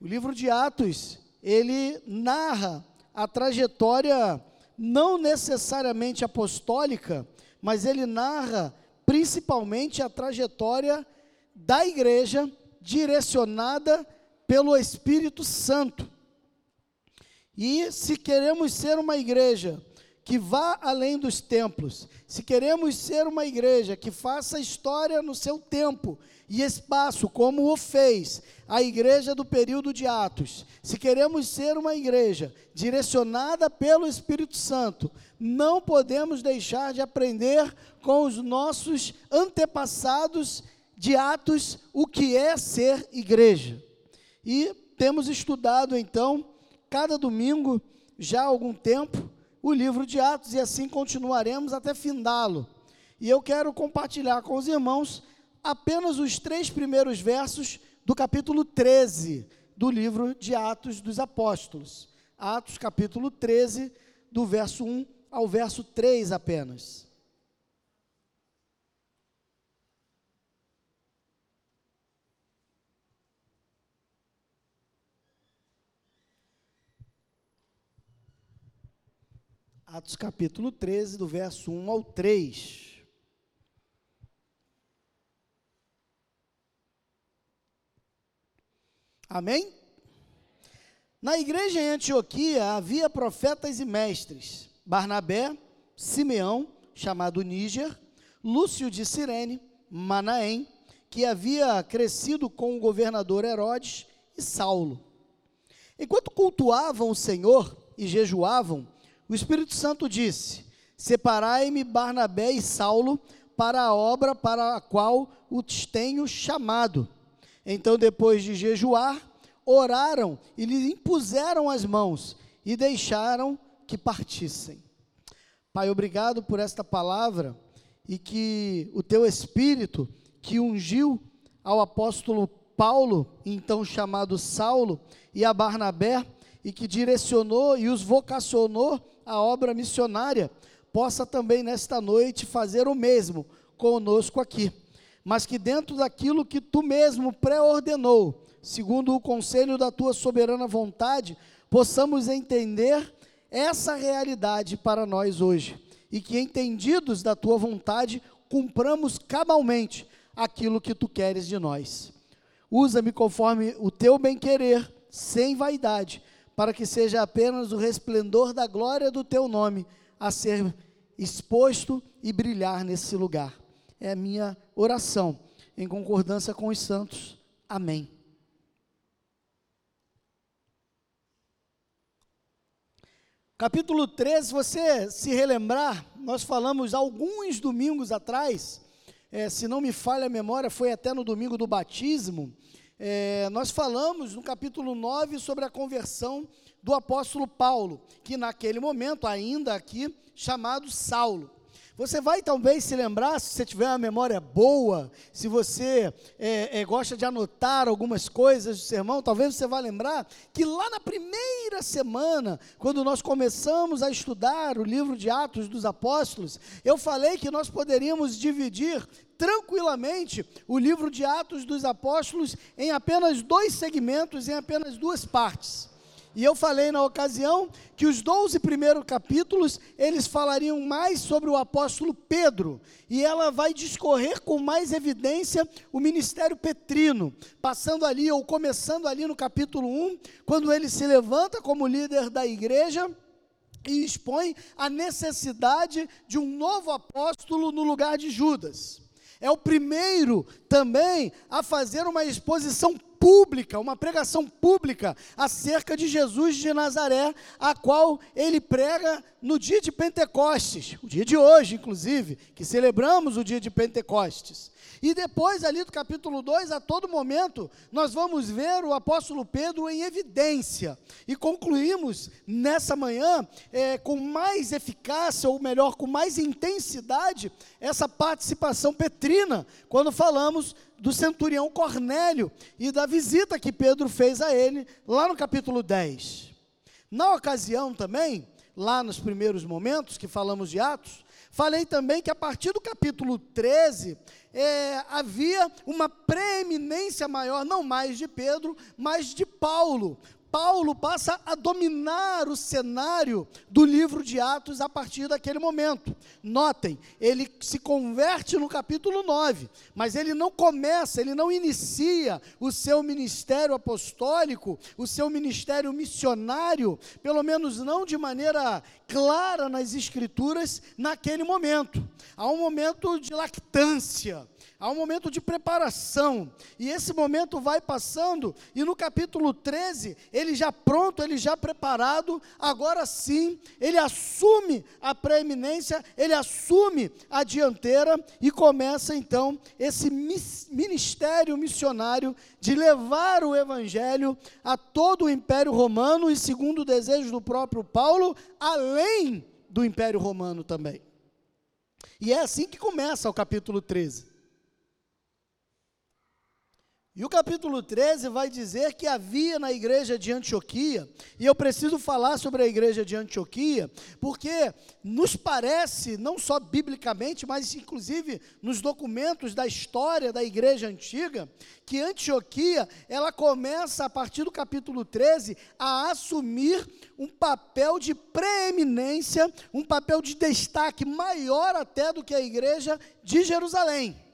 O livro de Atos, ele narra a trajetória não necessariamente apostólica, mas ele narra principalmente a trajetória da igreja direcionada pelo Espírito Santo. E se queremos ser uma igreja que vá além dos templos, se queremos ser uma igreja que faça história no seu tempo e espaço, como o fez a igreja do período de Atos, se queremos ser uma igreja direcionada pelo Espírito Santo, não podemos deixar de aprender com os nossos antepassados de Atos o que é ser igreja. E temos estudado então, cada domingo, já há algum tempo, o livro de Atos e assim continuaremos até findá-lo. E eu quero compartilhar com os irmãos apenas os três primeiros versos do capítulo 13 do livro de Atos dos Apóstolos. Atos, capítulo 13, do verso 1 ao verso 3 apenas. Atos capítulo 13, do verso 1 ao 3. Amém? Na igreja em Antioquia havia profetas e mestres: Barnabé, Simeão, chamado Níger, Lúcio de Cirene, Manaém, que havia crescido com o governador Herodes, e Saulo. Enquanto cultuavam o Senhor e jejuavam, o Espírito Santo disse: Separai-me Barnabé e Saulo para a obra para a qual os tenho chamado. Então, depois de jejuar, oraram e lhe impuseram as mãos e deixaram que partissem. Pai, obrigado por esta palavra e que o teu Espírito, que ungiu ao apóstolo Paulo, então chamado Saulo, e a Barnabé, e que direcionou e os vocacionou à obra missionária, possa também nesta noite fazer o mesmo conosco aqui. Mas que dentro daquilo que tu mesmo pré-ordenou, segundo o conselho da tua soberana vontade, possamos entender essa realidade para nós hoje. E que, entendidos da tua vontade, cumpramos cabalmente aquilo que tu queres de nós. Usa-me conforme o teu bem-querer, sem vaidade para que seja apenas o resplendor da glória do teu nome a ser exposto e brilhar nesse lugar. É a minha oração, em concordância com os santos. Amém. Capítulo 13, você se relembrar, nós falamos alguns domingos atrás, é, se não me falha a memória, foi até no domingo do batismo, é, nós falamos no capítulo 9 sobre a conversão do apóstolo Paulo, que naquele momento, ainda aqui, chamado Saulo. Você vai talvez se lembrar, se você tiver uma memória boa, se você é, é, gosta de anotar algumas coisas do sermão, talvez você vá lembrar que lá na primeira semana, quando nós começamos a estudar o livro de Atos dos Apóstolos, eu falei que nós poderíamos dividir tranquilamente o livro de Atos dos Apóstolos em apenas dois segmentos, em apenas duas partes. E eu falei na ocasião que os 12 primeiros capítulos, eles falariam mais sobre o apóstolo Pedro, e ela vai discorrer com mais evidência o ministério petrino, passando ali ou começando ali no capítulo 1, quando ele se levanta como líder da igreja, e expõe a necessidade de um novo apóstolo no lugar de Judas. É o primeiro também a fazer uma exposição pública, uma pregação pública acerca de Jesus de Nazaré, a qual ele prega no dia de Pentecostes, o dia de hoje, inclusive, que celebramos o dia de Pentecostes. E depois, ali do capítulo 2, a todo momento, nós vamos ver o apóstolo Pedro em evidência. E concluímos nessa manhã, é, com mais eficácia, ou melhor, com mais intensidade, essa participação petrina, quando falamos do centurião Cornélio e da visita que Pedro fez a ele, lá no capítulo 10. Na ocasião também, lá nos primeiros momentos que falamos de Atos, falei também que a partir do capítulo 13, é, havia uma preeminência maior, não mais de Pedro, mas de Paulo. Paulo passa a dominar o cenário do livro de Atos a partir daquele momento. Notem, ele se converte no capítulo 9, mas ele não começa, ele não inicia o seu ministério apostólico, o seu ministério missionário, pelo menos não de maneira clara nas Escrituras, naquele momento. Há um momento de lactância Há um momento de preparação, e esse momento vai passando, e no capítulo 13, ele já pronto, ele já preparado, agora sim, ele assume a preeminência, ele assume a dianteira e começa então esse ministério missionário de levar o evangelho a todo o Império Romano e, segundo o desejo do próprio Paulo, além do Império Romano também. E é assim que começa o capítulo 13. E o capítulo 13 vai dizer que havia na igreja de Antioquia, e eu preciso falar sobre a igreja de Antioquia, porque nos parece, não só biblicamente, mas inclusive nos documentos da história da igreja antiga, que Antioquia, ela começa a partir do capítulo 13 a assumir um papel de preeminência, um papel de destaque maior até do que a igreja de Jerusalém.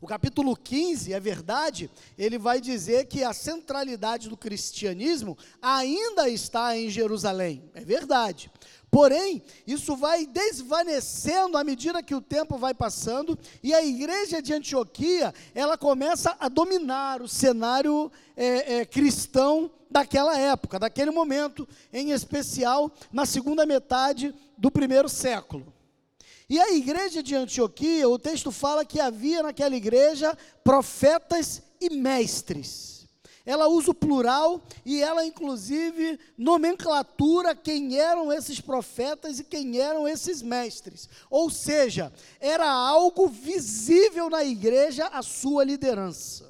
O capítulo 15, é verdade, ele vai dizer que a centralidade do cristianismo ainda está em Jerusalém. É verdade. Porém, isso vai desvanecendo à medida que o tempo vai passando e a igreja de Antioquia ela começa a dominar o cenário é, é, cristão daquela época, daquele momento, em especial na segunda metade do primeiro século. E a igreja de Antioquia, o texto fala que havia naquela igreja profetas e mestres. Ela usa o plural e ela, inclusive, nomenclatura quem eram esses profetas e quem eram esses mestres. Ou seja, era algo visível na igreja a sua liderança.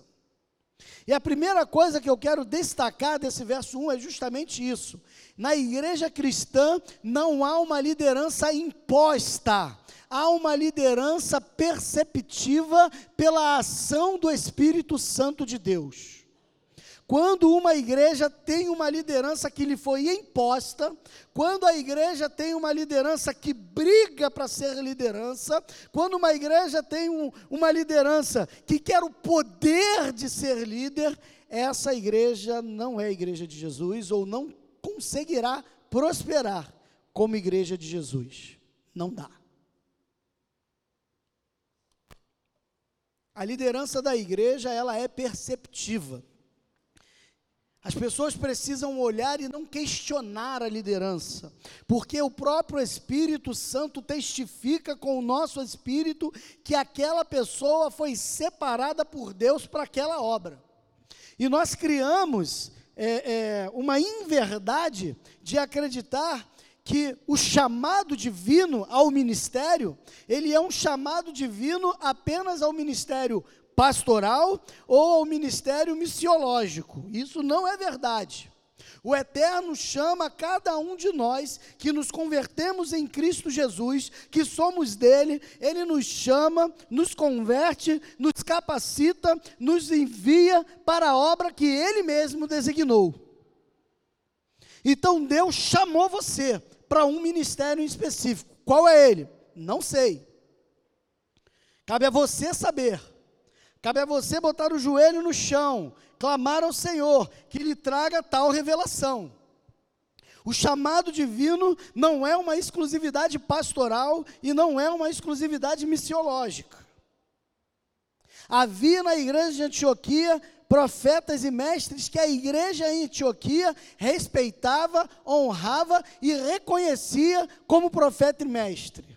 E a primeira coisa que eu quero destacar desse verso 1 é justamente isso. Na igreja cristã não há uma liderança imposta há uma liderança perceptiva pela ação do Espírito Santo de Deus. Quando uma igreja tem uma liderança que lhe foi imposta, quando a igreja tem uma liderança que briga para ser liderança, quando uma igreja tem um, uma liderança que quer o poder de ser líder, essa igreja não é a igreja de Jesus ou não conseguirá prosperar como igreja de Jesus. Não dá. A liderança da igreja, ela é perceptiva. As pessoas precisam olhar e não questionar a liderança, porque o próprio Espírito Santo testifica com o nosso espírito que aquela pessoa foi separada por Deus para aquela obra. E nós criamos é, é, uma inverdade de acreditar que o chamado divino ao ministério, ele é um chamado divino apenas ao ministério pastoral ou ao ministério missiológico. Isso não é verdade. O Eterno chama cada um de nós que nos convertemos em Cristo Jesus, que somos dele, ele nos chama, nos converte, nos capacita, nos envia para a obra que ele mesmo designou. Então Deus chamou você para um ministério em específico. Qual é ele? Não sei. Cabe a você saber. Cabe a você botar o joelho no chão, clamar ao Senhor que lhe traga tal revelação. O chamado divino não é uma exclusividade pastoral e não é uma exclusividade missiológica. Havia na igreja de Antioquia profetas e mestres que a igreja em Antioquia respeitava, honrava e reconhecia como profeta e mestre.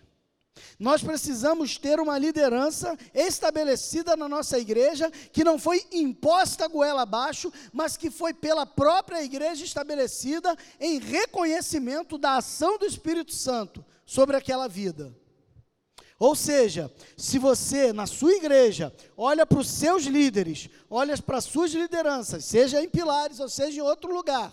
Nós precisamos ter uma liderança estabelecida na nossa igreja, que não foi imposta goela abaixo, mas que foi pela própria igreja estabelecida em reconhecimento da ação do Espírito Santo sobre aquela vida. Ou seja, se você, na sua igreja, olha para os seus líderes, olha para as suas lideranças, seja em pilares ou seja em outro lugar,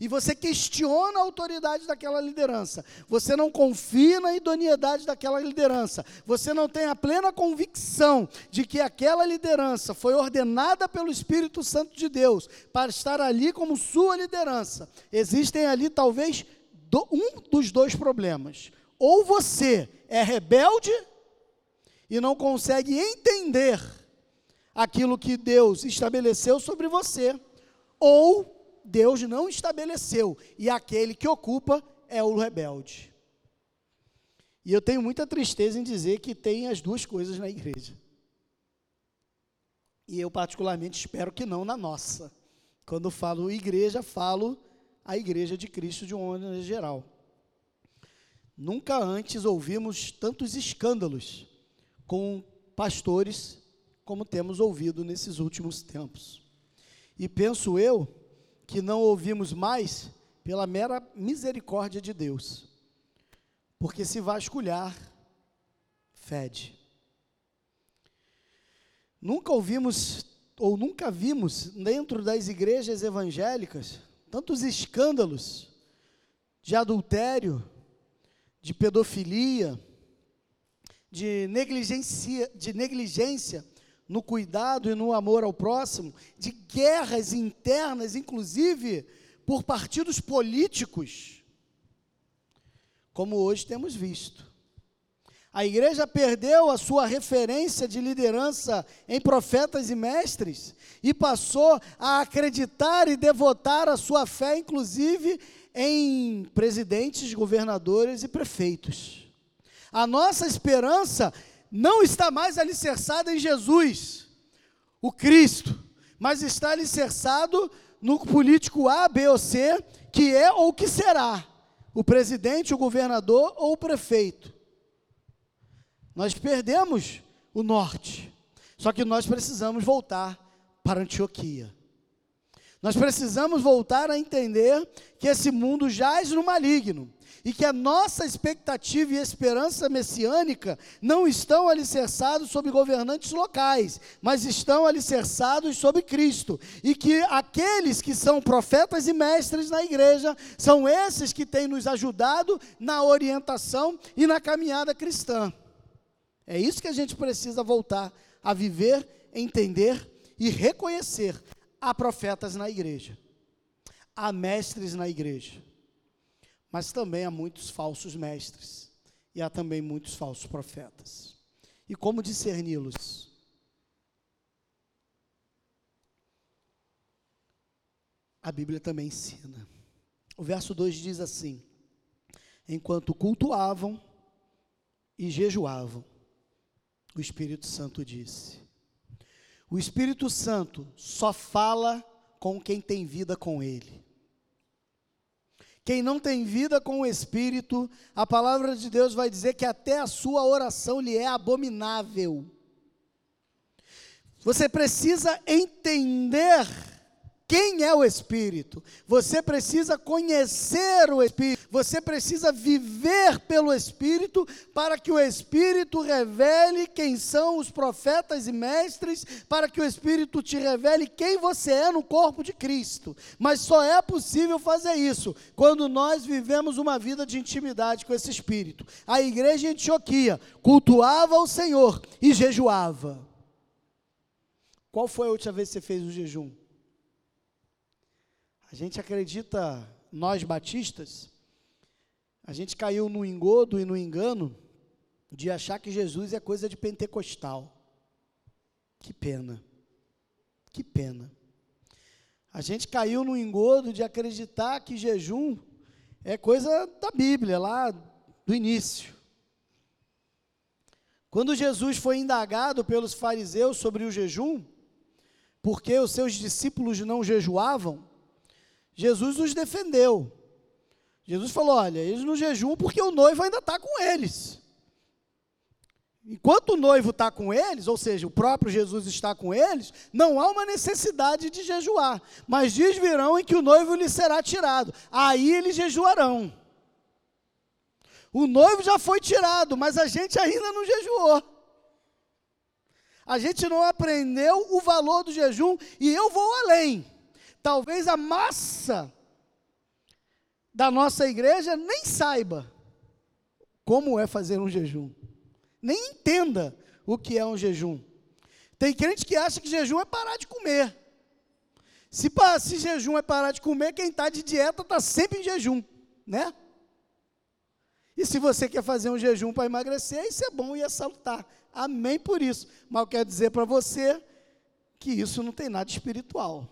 E você questiona a autoridade daquela liderança. Você não confia na idoneidade daquela liderança. Você não tem a plena convicção de que aquela liderança foi ordenada pelo Espírito Santo de Deus para estar ali como sua liderança. Existem ali talvez do, um dos dois problemas. Ou você é rebelde e não consegue entender aquilo que Deus estabeleceu sobre você, ou Deus não estabeleceu, e aquele que ocupa é o rebelde. E eu tenho muita tristeza em dizer que tem as duas coisas na igreja. E eu, particularmente, espero que não na nossa. Quando falo igreja, falo a igreja de Cristo de uma maneira geral. Nunca antes ouvimos tantos escândalos com pastores como temos ouvido nesses últimos tempos. E penso eu que não ouvimos mais pela mera misericórdia de Deus. Porque se vasculhar, fede. Nunca ouvimos ou nunca vimos dentro das igrejas evangélicas tantos escândalos de adultério, de pedofilia, de negligência, de negligência no cuidado e no amor ao próximo, de guerras internas, inclusive por partidos políticos, como hoje temos visto. A igreja perdeu a sua referência de liderança em profetas e mestres e passou a acreditar e devotar a sua fé, inclusive, em presidentes, governadores e prefeitos. A nossa esperança não está mais alicerçada em Jesus, o Cristo, mas está alicerçado no político A, B ou C, que é ou que será o presidente, o governador ou o prefeito. Nós perdemos o norte, só que nós precisamos voltar para Antioquia. Nós precisamos voltar a entender que esse mundo jaz no maligno e que a nossa expectativa e esperança messiânica não estão alicerçados sobre governantes locais, mas estão alicerçados sobre Cristo, e que aqueles que são profetas e mestres na igreja são esses que têm nos ajudado na orientação e na caminhada cristã. É isso que a gente precisa voltar a viver, entender e reconhecer. Há profetas na igreja, há mestres na igreja mas também há muitos falsos mestres e há também muitos falsos profetas. E como discerni-los? A Bíblia também ensina. O verso 2 diz assim: Enquanto cultuavam e jejuavam, o Espírito Santo disse: O Espírito Santo só fala com quem tem vida com ele. Quem não tem vida com o Espírito, a palavra de Deus vai dizer que até a sua oração lhe é abominável. Você precisa entender quem é o Espírito? Você precisa conhecer o Espírito, você precisa viver pelo Espírito, para que o Espírito revele quem são os profetas e mestres, para que o Espírito te revele quem você é no corpo de Cristo. Mas só é possível fazer isso quando nós vivemos uma vida de intimidade com esse Espírito. A igreja em Antioquia cultuava o Senhor e jejuava. Qual foi a última vez que você fez o jejum? A gente acredita, nós batistas, a gente caiu no engodo e no engano de achar que Jesus é coisa de pentecostal. Que pena. Que pena. A gente caiu no engodo de acreditar que jejum é coisa da Bíblia, lá do início. Quando Jesus foi indagado pelos fariseus sobre o jejum, porque os seus discípulos não jejuavam, Jesus os defendeu. Jesus falou: olha, eles não jejuam porque o noivo ainda está com eles. Enquanto o noivo está com eles, ou seja, o próprio Jesus está com eles, não há uma necessidade de jejuar. Mas dias virão em que o noivo lhe será tirado. Aí eles jejuarão. O noivo já foi tirado, mas a gente ainda não jejuou. A gente não aprendeu o valor do jejum e eu vou além. Talvez a massa da nossa igreja nem saiba como é fazer um jejum, nem entenda o que é um jejum. Tem crente que acha que jejum é parar de comer. Se, se jejum é parar de comer, quem está de dieta está sempre em jejum, né? E se você quer fazer um jejum para emagrecer, isso é bom e é salutar. Amém por isso. Mas eu quero dizer para você que isso não tem nada espiritual.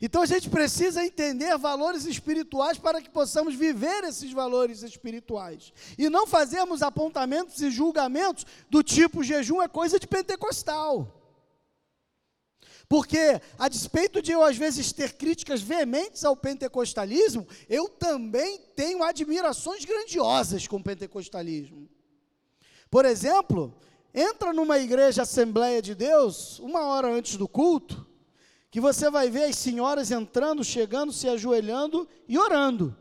Então a gente precisa entender valores espirituais para que possamos viver esses valores espirituais. E não fazermos apontamentos e julgamentos do tipo jejum é coisa de pentecostal. Porque, a despeito de eu às vezes ter críticas veementes ao pentecostalismo, eu também tenho admirações grandiosas com o pentecostalismo. Por exemplo, entra numa igreja Assembleia de Deus, uma hora antes do culto, que você vai ver as senhoras entrando, chegando, se ajoelhando e orando.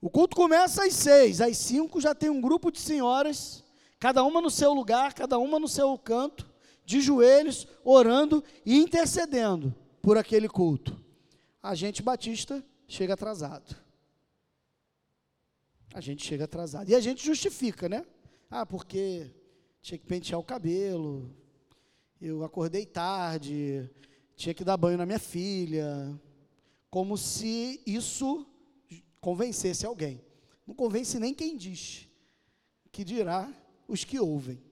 O culto começa às seis, às cinco já tem um grupo de senhoras, cada uma no seu lugar, cada uma no seu canto, de joelhos, orando e intercedendo por aquele culto. A gente batista chega atrasado. A gente chega atrasado. E a gente justifica, né? Ah, porque tinha que pentear o cabelo, eu acordei tarde, tinha que dar banho na minha filha. Como se isso convencesse alguém. Não convence nem quem diz, que dirá os que ouvem.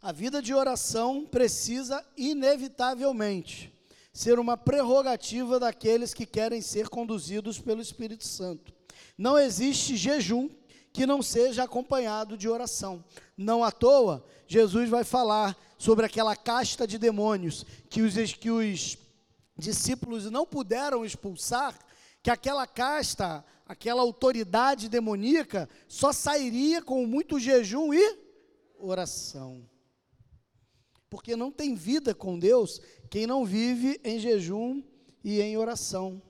A vida de oração precisa, inevitavelmente, ser uma prerrogativa daqueles que querem ser conduzidos pelo Espírito Santo. Não existe jejum que não seja acompanhado de oração. Não à toa, Jesus vai falar sobre aquela casta de demônios que os, que os discípulos não puderam expulsar, que aquela casta, aquela autoridade demoníaca, só sairia com muito jejum e oração porque não tem vida com Deus quem não vive em jejum e em oração.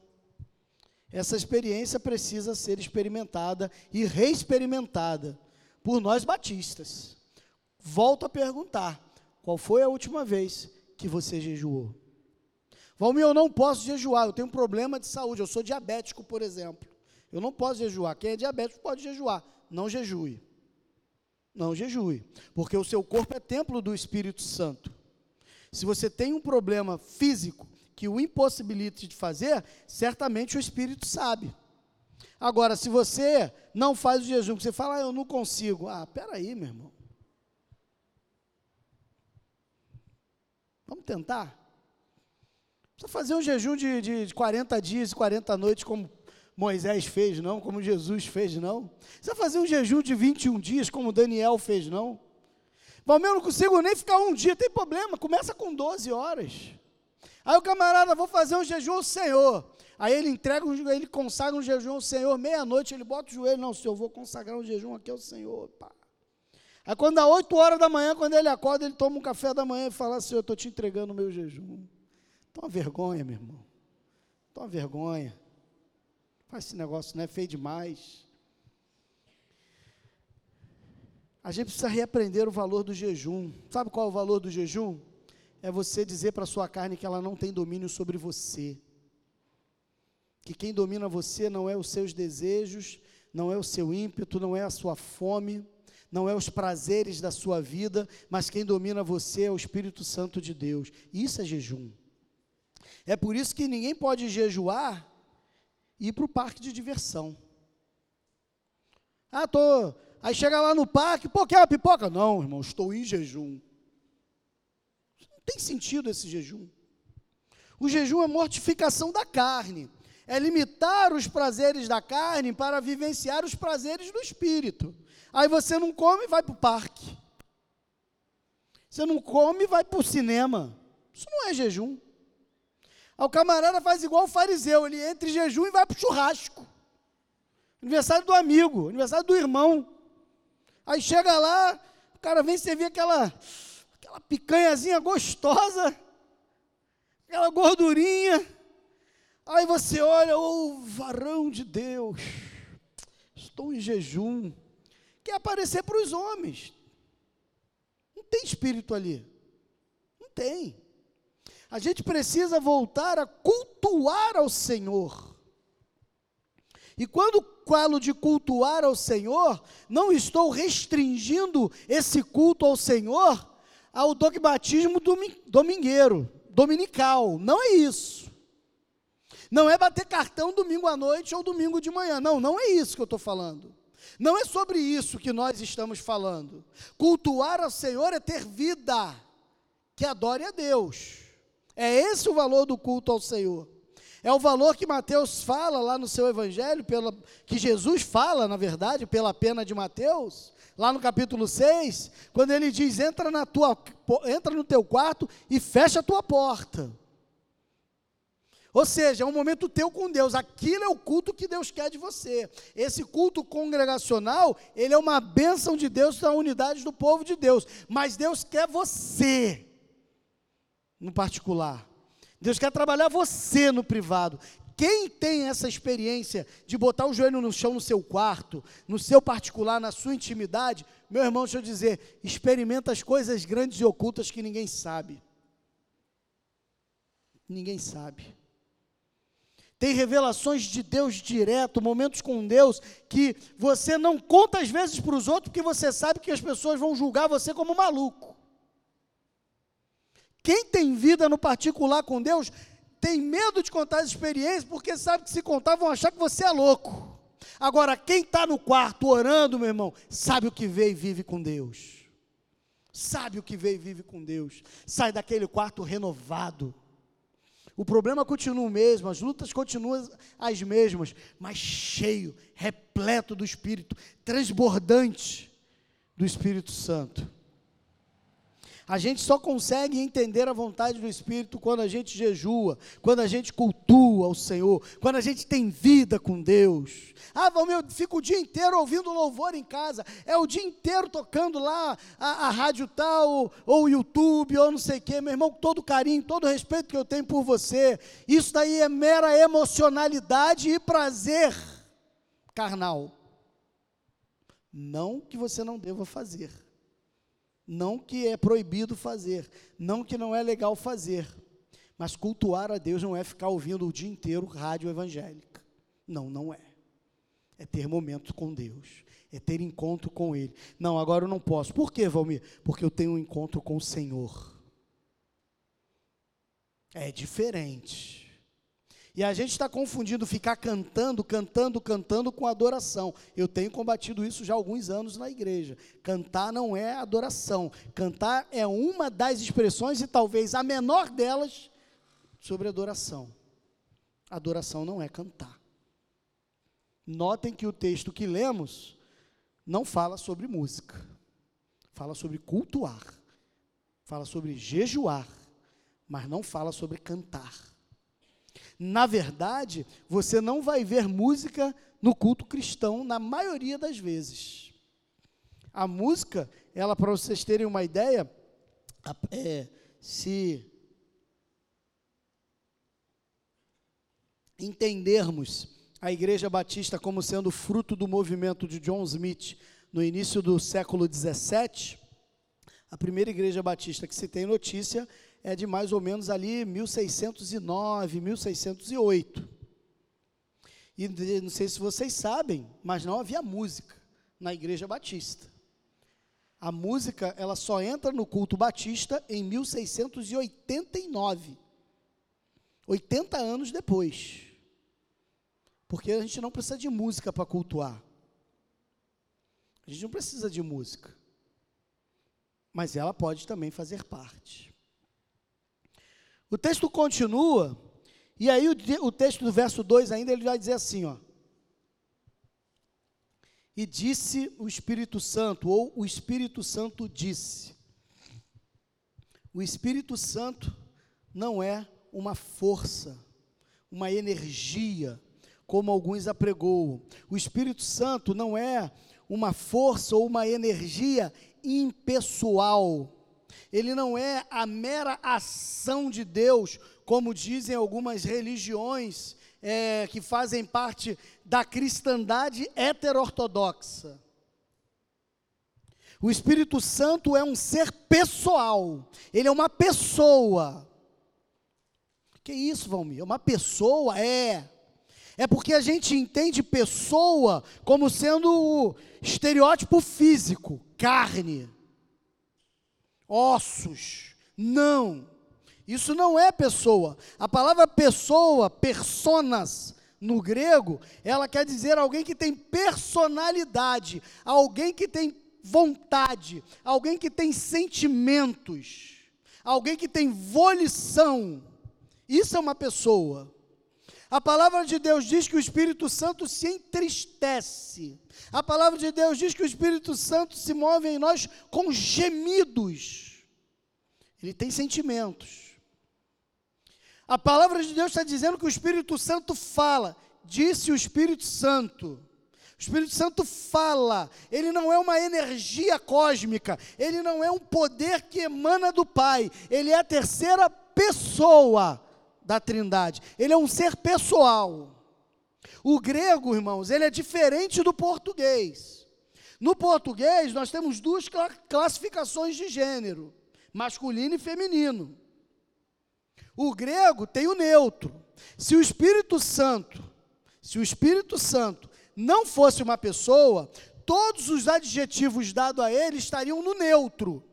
Essa experiência precisa ser experimentada e reexperimentada por nós batistas. Volto a perguntar: qual foi a última vez que você jejuou? Valmir, eu não posso jejuar, eu tenho um problema de saúde, eu sou diabético, por exemplo. Eu não posso jejuar. Quem é diabético pode jejuar, não jejue não jejue, porque o seu corpo é templo do Espírito Santo. Se você tem um problema físico que o impossibilite de fazer, certamente o Espírito sabe. Agora, se você não faz o jejum, você fala, ah, eu não consigo. Ah, peraí, meu irmão. Vamos tentar? Precisa fazer um jejum de, de, de 40 dias e 40 noites, como Moisés fez, não, como Jesus fez, não. Vai fazer um jejum de 21 dias, como Daniel fez, não. Bom, eu não consigo nem ficar um dia, tem problema, começa com 12 horas. Aí o camarada, vou fazer um jejum ao Senhor. Aí ele entrega, ele consagra um jejum ao Senhor, meia-noite, ele bota o joelho, não, Senhor, vou consagrar um jejum aqui ao Senhor. Pá. Aí quando dá 8 horas da manhã, quando ele acorda, ele toma um café da manhã e fala, Senhor, eu estou te entregando o meu jejum. Toma vergonha, meu irmão. Toma vergonha. Faz esse negócio, não é feio demais. A gente precisa reaprender o valor do jejum. Sabe qual é o valor do jejum? É você dizer para a sua carne que ela não tem domínio sobre você. Que quem domina você não é os seus desejos, não é o seu ímpeto, não é a sua fome, não é os prazeres da sua vida, mas quem domina você é o Espírito Santo de Deus. Isso é jejum. É por isso que ninguém pode jejuar ir para o parque de diversão. Ah, tô. Aí chega lá no parque, pô, quer uma pipoca? Não, irmão, estou em jejum. Tem sentido esse jejum. O jejum é mortificação da carne, é limitar os prazeres da carne para vivenciar os prazeres do espírito. Aí você não come e vai para o parque. Você não come e vai para o cinema. Isso não é jejum. Aí o camarada faz igual o fariseu, ele entra em jejum e vai para o churrasco. Aniversário do amigo, aniversário do irmão. Aí chega lá, o cara vem servir aquela, aquela picanhazinha gostosa, aquela gordurinha. Aí você olha, ô oh, varão de Deus, estou em jejum. Quer aparecer para os homens. Não tem espírito ali. tem. A gente precisa voltar a cultuar ao Senhor. E quando falo de cultuar ao Senhor, não estou restringindo esse culto ao Senhor ao dogmatismo domingueiro, dominical. Não é isso. Não é bater cartão domingo à noite ou domingo de manhã. Não, não é isso que eu estou falando. Não é sobre isso que nós estamos falando. Cultuar ao Senhor é ter vida que adore a Deus. É esse o valor do culto ao Senhor. É o valor que Mateus fala lá no seu evangelho, pela, que Jesus fala, na verdade, pela pena de Mateus, lá no capítulo 6, quando ele diz: entra, na tua, entra no teu quarto e fecha a tua porta. Ou seja, é um momento teu com Deus. Aquilo é o culto que Deus quer de você. Esse culto congregacional, ele é uma bênção de Deus na unidade do povo de Deus. Mas Deus quer você, no particular. Deus quer trabalhar você no privado. Quem tem essa experiência de botar o joelho no chão no seu quarto, no seu particular, na sua intimidade, meu irmão, deixa eu dizer, experimenta as coisas grandes e ocultas que ninguém sabe. Ninguém sabe. Tem revelações de Deus direto, momentos com Deus, que você não conta às vezes para os outros, porque você sabe que as pessoas vão julgar você como maluco. Quem tem vida no particular com Deus, tem medo de contar as experiências, porque sabe que se contar vão achar que você é louco. Agora, quem está no quarto orando, meu irmão, sabe o que vê e vive com Deus. Sabe o que vê e vive com Deus. Sai daquele quarto renovado o problema continua o mesmo, as lutas continuam as mesmas, mas cheio, repleto do Espírito, transbordante do Espírito Santo. A gente só consegue entender a vontade do Espírito quando a gente jejua, quando a gente cultua o Senhor, quando a gente tem vida com Deus. Ah, meu, fico o dia inteiro ouvindo louvor em casa, é o dia inteiro tocando lá a, a rádio tal, ou o YouTube, ou não sei o quê. Meu irmão, com todo carinho, todo respeito que eu tenho por você, isso daí é mera emocionalidade e prazer carnal. Não que você não deva fazer não que é proibido fazer, não que não é legal fazer, mas cultuar a Deus não é ficar ouvindo o dia inteiro rádio evangélica. Não, não é. É ter momento com Deus, é ter encontro com Ele. Não, agora eu não posso. Por quê, Valmir? Porque eu tenho um encontro com o Senhor. É diferente. E a gente está confundindo ficar cantando, cantando, cantando com adoração. Eu tenho combatido isso já há alguns anos na igreja. Cantar não é adoração. Cantar é uma das expressões, e talvez a menor delas, sobre adoração. Adoração não é cantar. Notem que o texto que lemos não fala sobre música, fala sobre cultuar, fala sobre jejuar, mas não fala sobre cantar. Na verdade, você não vai ver música no culto cristão na maioria das vezes. A música, ela para vocês terem uma ideia, é, se entendermos a Igreja Batista como sendo fruto do movimento de John Smith no início do século 17, a primeira igreja batista que se tem notícia é de mais ou menos ali 1609, 1608. E não sei se vocês sabem, mas não havia música na igreja batista. A música, ela só entra no culto batista em 1689. 80 anos depois. Porque a gente não precisa de música para cultuar. A gente não precisa de música. Mas ela pode também fazer parte. O texto continua, e aí o, o texto do verso 2 ainda, ele vai dizer assim, ó. E disse o Espírito Santo, ou o Espírito Santo disse. O Espírito Santo não é uma força, uma energia, como alguns apregoam. O Espírito Santo não é uma força ou uma energia impessoal, ele não é a mera ação de Deus, como dizem algumas religiões é, que fazem parte da cristandade heterortodoxa. O Espírito Santo é um ser pessoal, ele é uma pessoa. Que isso, Valmir? Uma pessoa? É. É porque a gente entende pessoa como sendo o estereótipo físico, carne, ossos. Não. Isso não é pessoa. A palavra pessoa, personas, no grego, ela quer dizer alguém que tem personalidade, alguém que tem vontade, alguém que tem sentimentos, alguém que tem volição. Isso é uma pessoa. A palavra de Deus diz que o Espírito Santo se entristece. A palavra de Deus diz que o Espírito Santo se move em nós com gemidos. Ele tem sentimentos. A palavra de Deus está dizendo que o Espírito Santo fala. Disse o Espírito Santo. O Espírito Santo fala, ele não é uma energia cósmica, ele não é um poder que emana do Pai, ele é a terceira pessoa da Trindade. Ele é um ser pessoal. O grego, irmãos, ele é diferente do português. No português, nós temos duas classificações de gênero, masculino e feminino. O grego tem o neutro. Se o Espírito Santo, se o Espírito Santo não fosse uma pessoa, todos os adjetivos dados a ele estariam no neutro.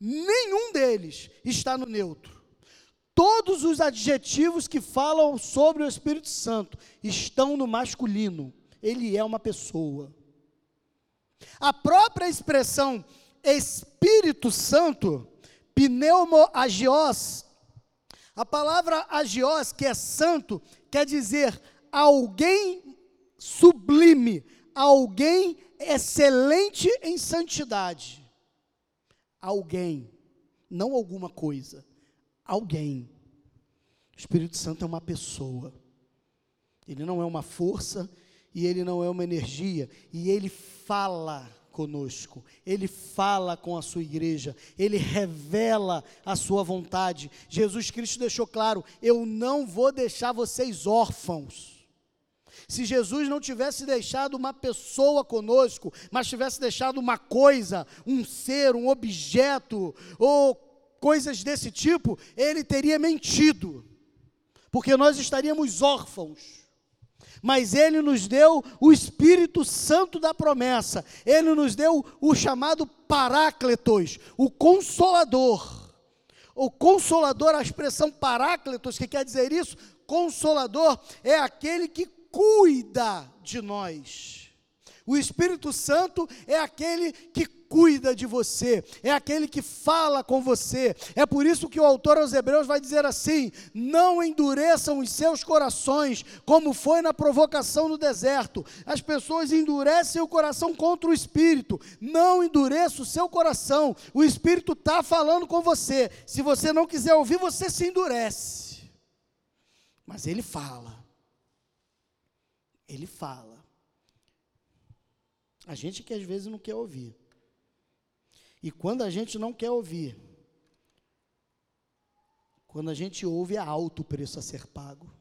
Nenhum deles está no neutro. Todos os adjetivos que falam sobre o Espírito Santo estão no masculino. Ele é uma pessoa. A própria expressão Espírito Santo, pneumoagios, a palavra agios, que é santo, quer dizer alguém sublime, alguém excelente em santidade. Alguém, não alguma coisa alguém. O Espírito Santo é uma pessoa. Ele não é uma força e ele não é uma energia, e ele fala conosco, ele fala com a sua igreja, ele revela a sua vontade. Jesus Cristo deixou claro: eu não vou deixar vocês órfãos. Se Jesus não tivesse deixado uma pessoa conosco, mas tivesse deixado uma coisa, um ser, um objeto, ou coisas desse tipo, ele teria mentido, porque nós estaríamos órfãos. Mas ele nos deu o Espírito Santo da promessa, ele nos deu o chamado Parácletos, o Consolador. O Consolador, a expressão Parácletos, que quer dizer isso? Consolador é aquele que cuida de nós. O Espírito Santo é aquele que cuida de você, é aquele que fala com você. É por isso que o autor aos Hebreus vai dizer assim: não endureçam os seus corações, como foi na provocação no deserto. As pessoas endurecem o coração contra o Espírito. Não endureça o seu coração. O Espírito está falando com você. Se você não quiser ouvir, você se endurece. Mas ele fala. Ele fala. A gente que às vezes não quer ouvir. E quando a gente não quer ouvir, quando a gente ouve, é alto o preço a ser pago.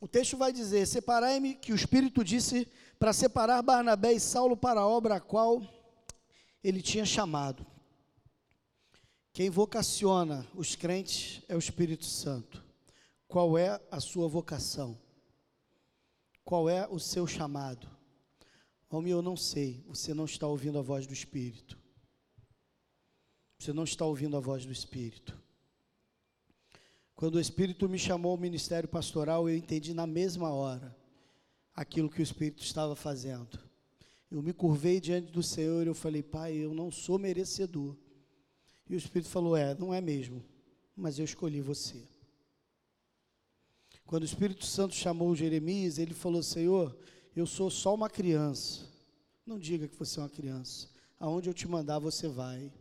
O texto vai dizer: Separai-me, que o Espírito disse para separar Barnabé e Saulo para a obra a qual ele tinha chamado. Quem vocaciona os crentes é o Espírito Santo. Qual é a sua vocação? Qual é o seu chamado? Homem, eu não sei. Você não está ouvindo a voz do Espírito. Você não está ouvindo a voz do Espírito. Quando o Espírito me chamou ao ministério pastoral, eu entendi na mesma hora aquilo que o Espírito estava fazendo. Eu me curvei diante do Senhor e eu falei, Pai, eu não sou merecedor. E o Espírito falou: É, não é mesmo, mas eu escolhi você. Quando o Espírito Santo chamou Jeremias, ele falou: Senhor, eu sou só uma criança. Não diga que você é uma criança. Aonde eu te mandar, você vai.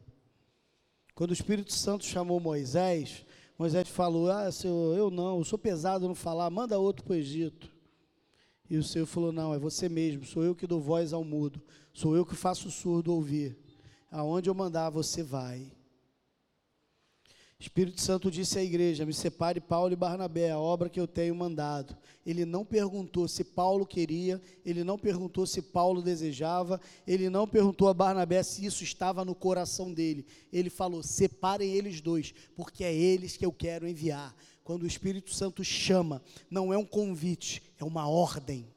Quando o Espírito Santo chamou Moisés, Moisés falou: Ah, Senhor, eu não, eu sou pesado no falar, manda outro para o Egito. E o Senhor falou: Não, é você mesmo, sou eu que dou voz ao mudo, sou eu que faço o surdo ouvir. Aonde eu mandar, você vai. Espírito Santo disse à igreja: Me separe Paulo e Barnabé, a obra que eu tenho mandado. Ele não perguntou se Paulo queria, ele não perguntou se Paulo desejava, ele não perguntou a Barnabé se isso estava no coração dele. Ele falou: Separem eles dois, porque é eles que eu quero enviar. Quando o Espírito Santo chama, não é um convite, é uma ordem.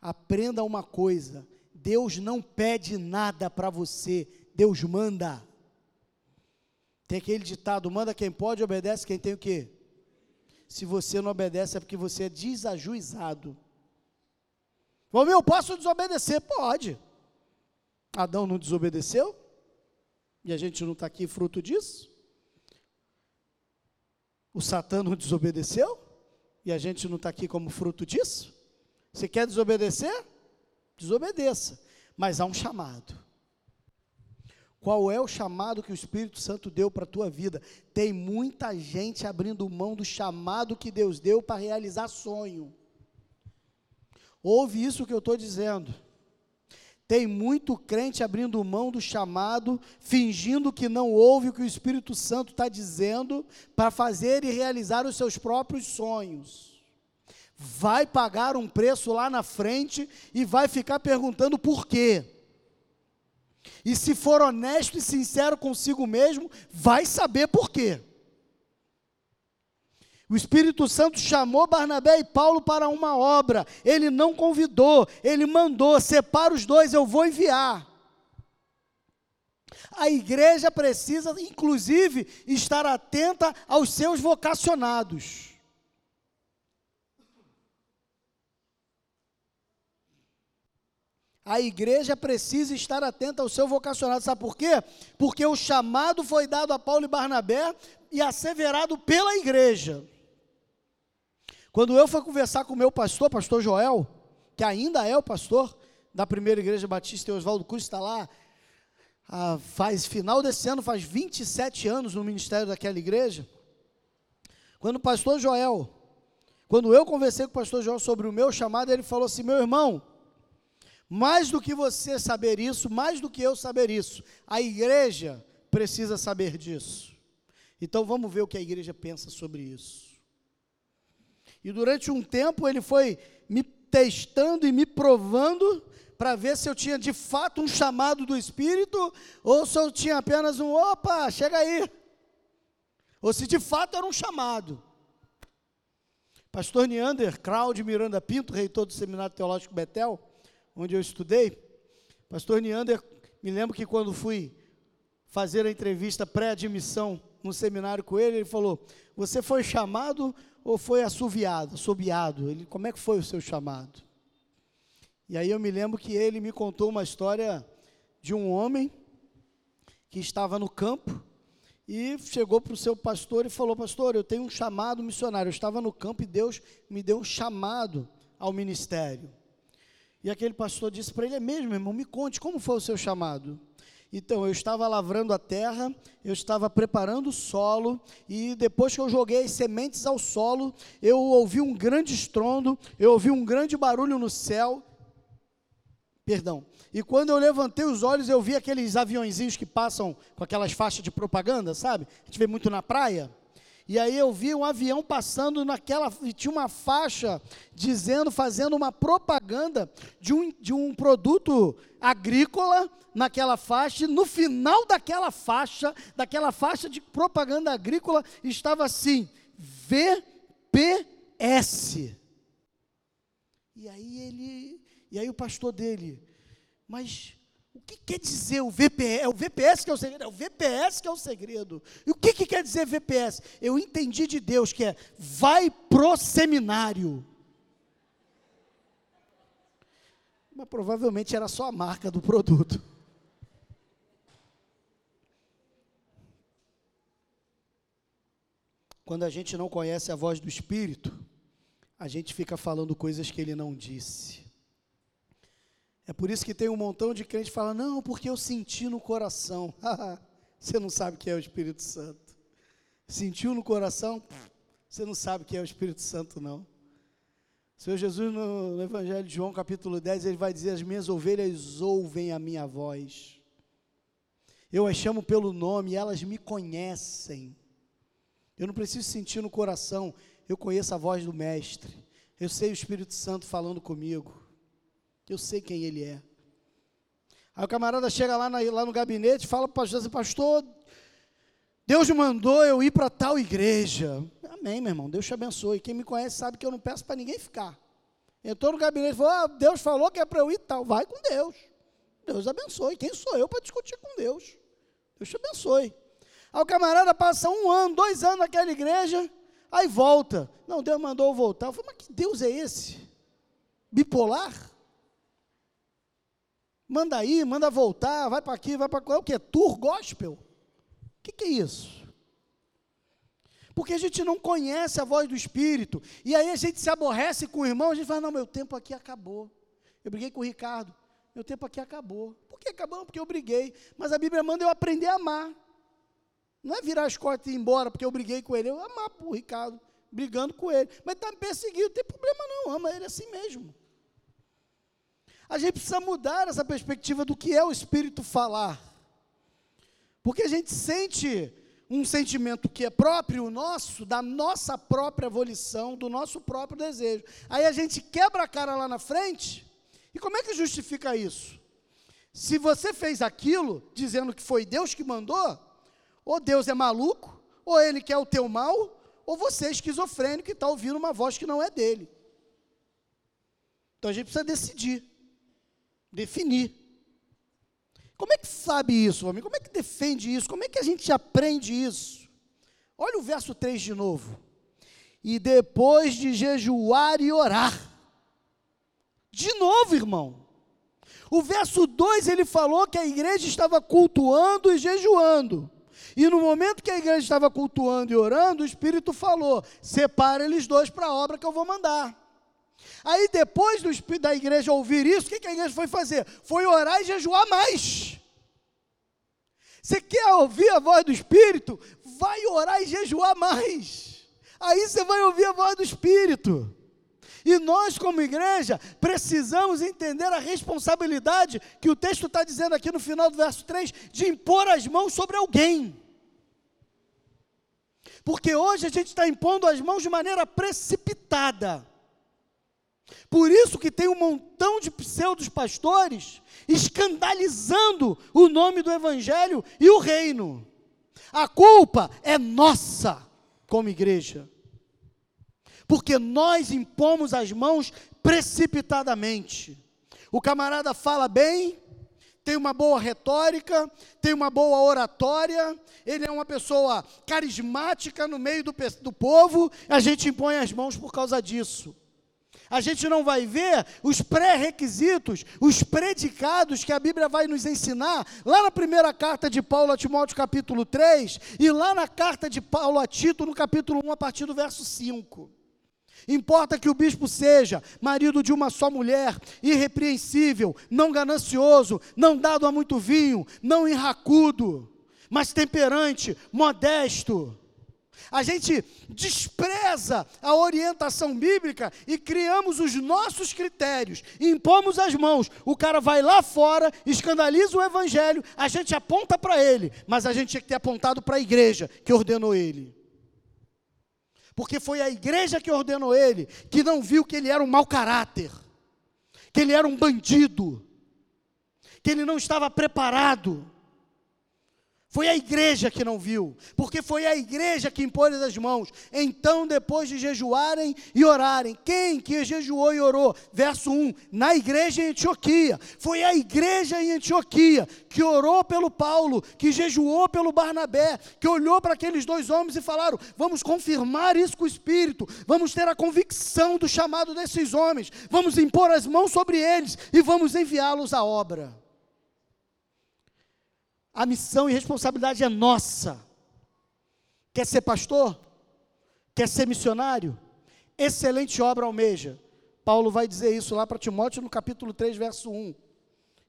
Aprenda uma coisa: Deus não pede nada para você, Deus manda. Tem aquele ditado: manda quem pode, obedece quem tem o quê? Se você não obedece é porque você é desajuizado. Bom, eu posso desobedecer? Pode. Adão não desobedeceu? E a gente não está aqui fruto disso? O Satã não desobedeceu? E a gente não está aqui como fruto disso? Você quer desobedecer? Desobedeça. Mas há um chamado. Qual é o chamado que o Espírito Santo deu para a tua vida? Tem muita gente abrindo mão do chamado que Deus deu para realizar sonho. Ouve isso que eu estou dizendo. Tem muito crente abrindo mão do chamado, fingindo que não ouve o que o Espírito Santo está dizendo, para fazer e realizar os seus próprios sonhos. Vai pagar um preço lá na frente e vai ficar perguntando por quê. E se for honesto e sincero consigo mesmo, vai saber por quê. O Espírito Santo chamou Barnabé e Paulo para uma obra. Ele não convidou, ele mandou: separa os dois, eu vou enviar. A igreja precisa, inclusive, estar atenta aos seus vocacionados. A igreja precisa estar atenta ao seu vocacionado. Sabe por quê? Porque o chamado foi dado a Paulo e Barnabé e asseverado pela igreja. Quando eu fui conversar com o meu pastor, pastor Joel, que ainda é o pastor da primeira igreja batista, e Oswaldo Cruz está lá, ah, faz final desse ano, faz 27 anos no ministério daquela igreja. Quando o pastor Joel, quando eu conversei com o pastor Joel sobre o meu chamado, ele falou assim: meu irmão, mais do que você saber isso, mais do que eu saber isso, a igreja precisa saber disso. Então vamos ver o que a igreja pensa sobre isso. E durante um tempo ele foi me testando e me provando para ver se eu tinha de fato um chamado do Espírito ou se eu tinha apenas um opa, chega aí. Ou se de fato era um chamado. Pastor Neander, Cláudio Miranda Pinto, reitor do Seminário Teológico Betel, onde eu estudei, pastor Neander, me lembro que quando fui fazer a entrevista pré-admissão no seminário com ele, ele falou: Você foi chamado ou foi assoviado, assobiado? Ele, como é que foi o seu chamado? E aí eu me lembro que ele me contou uma história de um homem que estava no campo e chegou para o seu pastor e falou: Pastor, eu tenho um chamado missionário. Eu estava no campo e Deus me deu um chamado ao ministério. E aquele pastor disse para ele: É mesmo, irmão, me conte, como foi o seu chamado? Então, eu estava lavrando a terra, eu estava preparando o solo, e depois que eu joguei as sementes ao solo, eu ouvi um grande estrondo, eu ouvi um grande barulho no céu. Perdão. E quando eu levantei os olhos, eu vi aqueles aviãozinhos que passam com aquelas faixas de propaganda, sabe? A gente vê muito na praia. E aí eu vi um avião passando naquela, e tinha uma faixa dizendo, fazendo uma propaganda de um, de um produto agrícola naquela faixa, e no final daquela faixa, daquela faixa de propaganda agrícola, estava assim, VPS. E aí ele, e aí o pastor dele, mas o que quer dizer o VPS? É o VPS que é o segredo? É o VPS que é o segredo. E o que, que quer dizer VPS? Eu entendi de Deus que é vai pro seminário. Mas provavelmente era só a marca do produto. Quando a gente não conhece a voz do Espírito, a gente fica falando coisas que ele não disse. É por isso que tem um montão de crente que fala, não, porque eu senti no coração. você não sabe o que é o Espírito Santo. Sentiu no coração? Você não sabe o que é o Espírito Santo, não. O Senhor Jesus, no, Evangelho de João, capítulo 10, ele vai dizer: As minhas ovelhas ouvem a minha voz. Eu as chamo pelo nome elas me conhecem. Eu não preciso sentir no coração, eu conheço a voz do Mestre. Eu sei o Espírito Santo falando comigo. Eu sei quem ele é. Aí o camarada chega lá, na, lá no gabinete fala para o pastor, pastor, Deus mandou eu ir para tal igreja. Amém, meu irmão, Deus te abençoe. Quem me conhece sabe que eu não peço para ninguém ficar. Entrou no gabinete e falou, ah, Deus falou que é para eu ir tal. Vai com Deus. Deus abençoe. Quem sou eu para discutir com Deus? Deus te abençoe. Aí o camarada passa um ano, dois anos naquela igreja, aí volta. Não, Deus mandou eu voltar. Eu falei, mas que Deus é esse? Bipolar? Manda ir, manda voltar, vai para aqui, vai para. É o que? Tour gospel? O que, que é isso? Porque a gente não conhece a voz do Espírito. E aí a gente se aborrece com o irmão, a gente fala, não, meu tempo aqui acabou. Eu briguei com o Ricardo, meu tempo aqui acabou. Por que acabou? Porque eu briguei. Mas a Bíblia manda eu aprender a amar. Não é virar as costas e ir embora porque eu briguei com ele. Eu amar o Ricardo, brigando com ele. Mas está me perseguindo, não tem problema não, ama ele assim mesmo. A gente precisa mudar essa perspectiva do que é o Espírito falar. Porque a gente sente um sentimento que é próprio nosso, da nossa própria volição, do nosso próprio desejo. Aí a gente quebra a cara lá na frente, e como é que justifica isso? Se você fez aquilo, dizendo que foi Deus que mandou, ou Deus é maluco, ou ele quer o teu mal, ou você é esquizofrênico e está ouvindo uma voz que não é dele. Então a gente precisa decidir definir. Como é que sabe isso, homem? Como é que defende isso? Como é que a gente aprende isso? Olha o verso 3 de novo. E depois de jejuar e orar. De novo, irmão. O verso 2 ele falou que a igreja estava cultuando e jejuando. E no momento que a igreja estava cultuando e orando, o Espírito falou: separa eles dois para a obra que eu vou mandar. Aí depois do, da igreja ouvir isso, o que, que a igreja foi fazer? Foi orar e jejuar mais. Você quer ouvir a voz do Espírito? Vai orar e jejuar mais. Aí você vai ouvir a voz do Espírito. E nós, como igreja, precisamos entender a responsabilidade que o texto está dizendo aqui no final do verso 3, de impor as mãos sobre alguém. Porque hoje a gente está impondo as mãos de maneira precipitada. Por isso que tem um montão de pseudos pastores escandalizando o nome do evangelho e o reino. A culpa é nossa como igreja. Porque nós impomos as mãos precipitadamente. O camarada fala bem, tem uma boa retórica, tem uma boa oratória, ele é uma pessoa carismática no meio do, do povo, a gente impõe as mãos por causa disso a gente não vai ver os pré-requisitos, os predicados que a Bíblia vai nos ensinar, lá na primeira carta de Paulo a Timóteo, capítulo 3, e lá na carta de Paulo a Tito, no capítulo 1, a partir do verso 5. Importa que o bispo seja marido de uma só mulher, irrepreensível, não ganancioso, não dado a muito vinho, não irracudo, mas temperante, modesto a gente despreza a orientação bíblica e criamos os nossos critérios, impomos as mãos. O cara vai lá fora, escandaliza o evangelho, a gente aponta para ele, mas a gente tinha que ter apontado para a igreja que ordenou ele. Porque foi a igreja que ordenou ele, que não viu que ele era um mau caráter, que ele era um bandido, que ele não estava preparado foi a igreja que não viu, porque foi a igreja que impôs as mãos. Então, depois de jejuarem e orarem, quem que jejuou e orou? Verso 1: na igreja em Antioquia. Foi a igreja em Antioquia que orou pelo Paulo, que jejuou pelo Barnabé, que olhou para aqueles dois homens e falaram: vamos confirmar isso com o Espírito, vamos ter a convicção do chamado desses homens, vamos impor as mãos sobre eles e vamos enviá-los à obra. A missão e responsabilidade é nossa. Quer ser pastor? Quer ser missionário? Excelente obra almeja. Paulo vai dizer isso lá para Timóteo no capítulo 3, verso 1.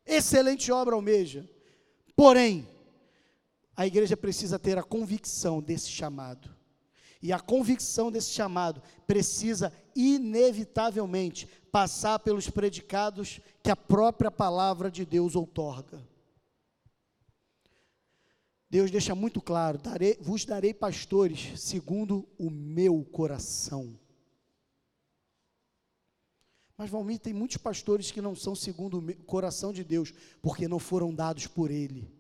Excelente obra almeja. Porém, a igreja precisa ter a convicção desse chamado. E a convicção desse chamado precisa, inevitavelmente, passar pelos predicados que a própria palavra de Deus outorga. Deus deixa muito claro: darei, vos darei pastores segundo o meu coração. Mas, Valmir, tem muitos pastores que não são segundo o coração de Deus, porque não foram dados por Ele.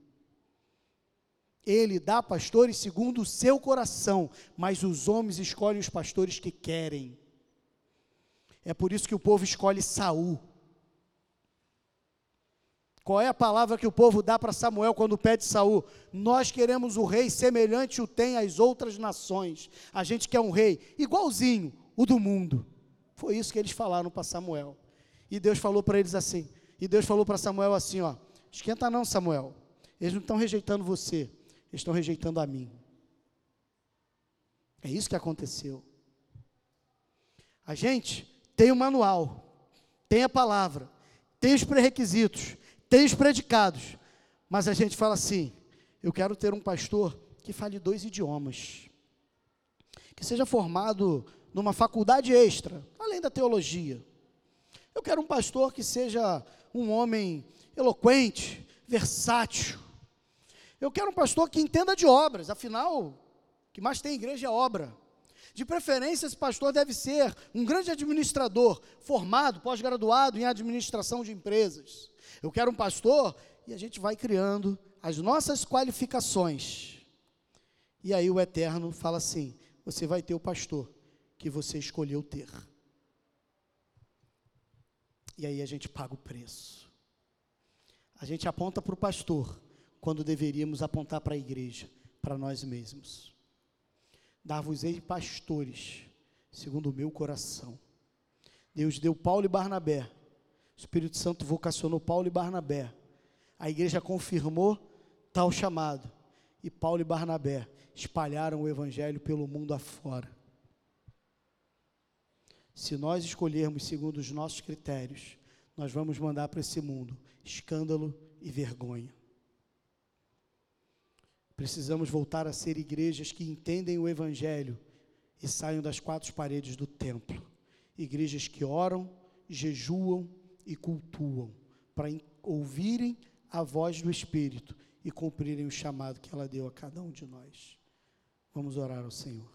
Ele dá pastores segundo o seu coração, mas os homens escolhem os pastores que querem. É por isso que o povo escolhe Saul. Qual é a palavra que o povo dá para Samuel quando pede Saul? Nós queremos o rei semelhante o tem às outras nações. A gente quer um rei igualzinho o do mundo. Foi isso que eles falaram para Samuel. E Deus falou para eles assim. E Deus falou para Samuel assim, ó: Esquenta não, Samuel. Eles não estão rejeitando você estão rejeitando a mim. É isso que aconteceu. A gente tem o manual, tem a palavra, tem os pré-requisitos, tem os predicados, mas a gente fala assim: eu quero ter um pastor que fale dois idiomas, que seja formado numa faculdade extra, além da teologia. Eu quero um pastor que seja um homem eloquente, versátil, eu quero um pastor que entenda de obras, afinal, o que mais tem igreja é obra. De preferência, esse pastor deve ser um grande administrador, formado, pós-graduado em administração de empresas. Eu quero um pastor, e a gente vai criando as nossas qualificações. E aí o Eterno fala assim: você vai ter o pastor que você escolheu ter. E aí a gente paga o preço. A gente aponta para o pastor quando deveríamos apontar para a igreja, para nós mesmos. Dar-vos-ei pastores, segundo o meu coração. Deus deu Paulo e Barnabé. O Espírito Santo vocacionou Paulo e Barnabé. A igreja confirmou tal chamado. E Paulo e Barnabé espalharam o evangelho pelo mundo afora. Se nós escolhermos segundo os nossos critérios, nós vamos mandar para esse mundo escândalo e vergonha. Precisamos voltar a ser igrejas que entendem o Evangelho e saiam das quatro paredes do templo. Igrejas que oram, jejuam e cultuam, para ouvirem a voz do Espírito e cumprirem o chamado que ela deu a cada um de nós. Vamos orar ao Senhor.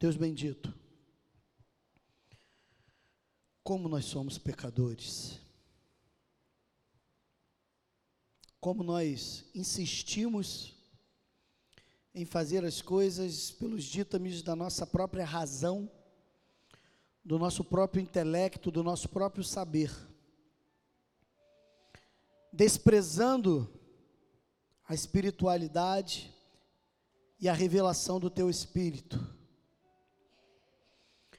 Deus bendito, como nós somos pecadores, como nós insistimos em fazer as coisas pelos ditames da nossa própria razão, do nosso próprio intelecto, do nosso próprio saber, desprezando a espiritualidade e a revelação do teu espírito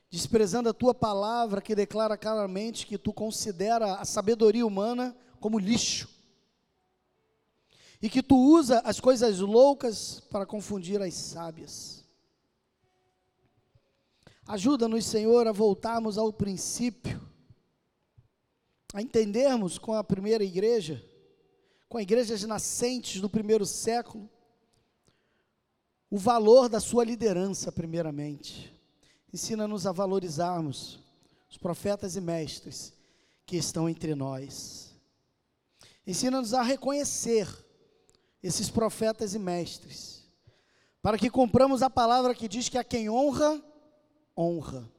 desprezando a tua palavra que declara claramente que tu considera a sabedoria humana como lixo. E que tu usa as coisas loucas para confundir as sábias. Ajuda-nos, Senhor, a voltarmos ao princípio, a entendermos com a primeira igreja, com igrejas nascentes do primeiro século, o valor da sua liderança, primeiramente Ensina-nos a valorizarmos os profetas e mestres que estão entre nós. Ensina-nos a reconhecer esses profetas e mestres, para que compramos a palavra que diz que a quem honra, honra.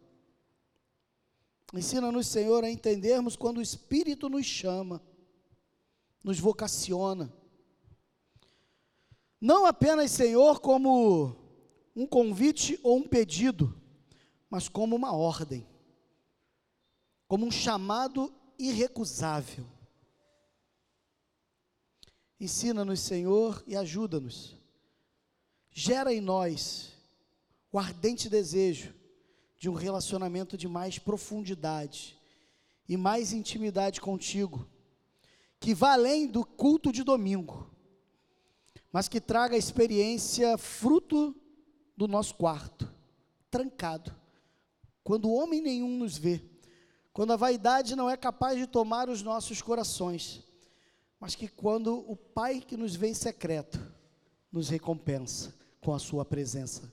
Ensina-nos, Senhor, a entendermos quando o Espírito nos chama, nos vocaciona. Não apenas, Senhor, como um convite ou um pedido, mas como uma ordem, como um chamado irrecusável. Ensina-nos, Senhor, e ajuda-nos. Gera em nós o ardente desejo de um relacionamento de mais profundidade e mais intimidade contigo, que vá além do culto de domingo, mas que traga a experiência fruto do nosso quarto, trancado, quando homem nenhum nos vê, quando a vaidade não é capaz de tomar os nossos corações, mas que quando o Pai que nos vê em secreto nos recompensa com a Sua presença.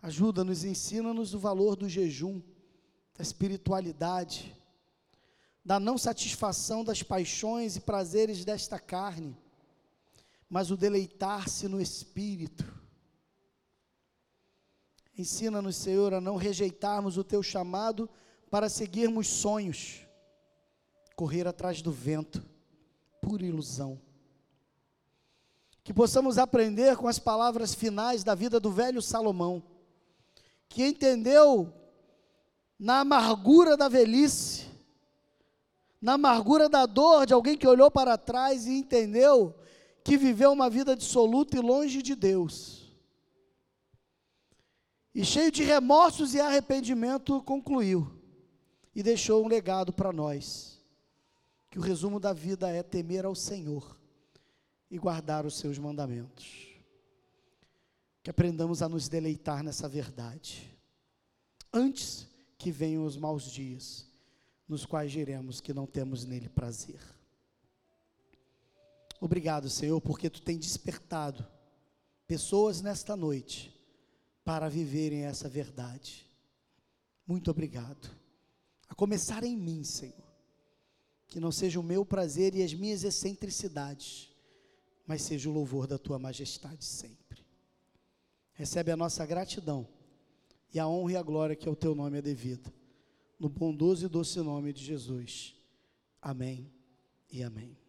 Ajuda-nos, ensina-nos o valor do jejum, da espiritualidade, da não satisfação das paixões e prazeres desta carne, mas o deleitar-se no Espírito. Ensina-nos, Senhor, a não rejeitarmos o teu chamado para seguirmos sonhos, correr atrás do vento, pura ilusão. Que possamos aprender com as palavras finais da vida do velho Salomão que entendeu na amargura da velhice, na amargura da dor de alguém que olhou para trás e entendeu que viveu uma vida dissoluta e longe de Deus. E cheio de remorsos e arrependimento, concluiu e deixou um legado para nós. Que o resumo da vida é temer ao Senhor e guardar os seus mandamentos que aprendamos a nos deleitar nessa verdade, antes que venham os maus dias, nos quais diremos que não temos nele prazer. Obrigado, Senhor, porque tu tem despertado pessoas nesta noite para viverem essa verdade. Muito obrigado. A começar em mim, Senhor. Que não seja o meu prazer e as minhas excentricidades, mas seja o louvor da tua majestade sempre recebe a nossa gratidão e a honra e a glória que ao teu nome é devida. No bondoso e doce nome de Jesus. Amém e amém.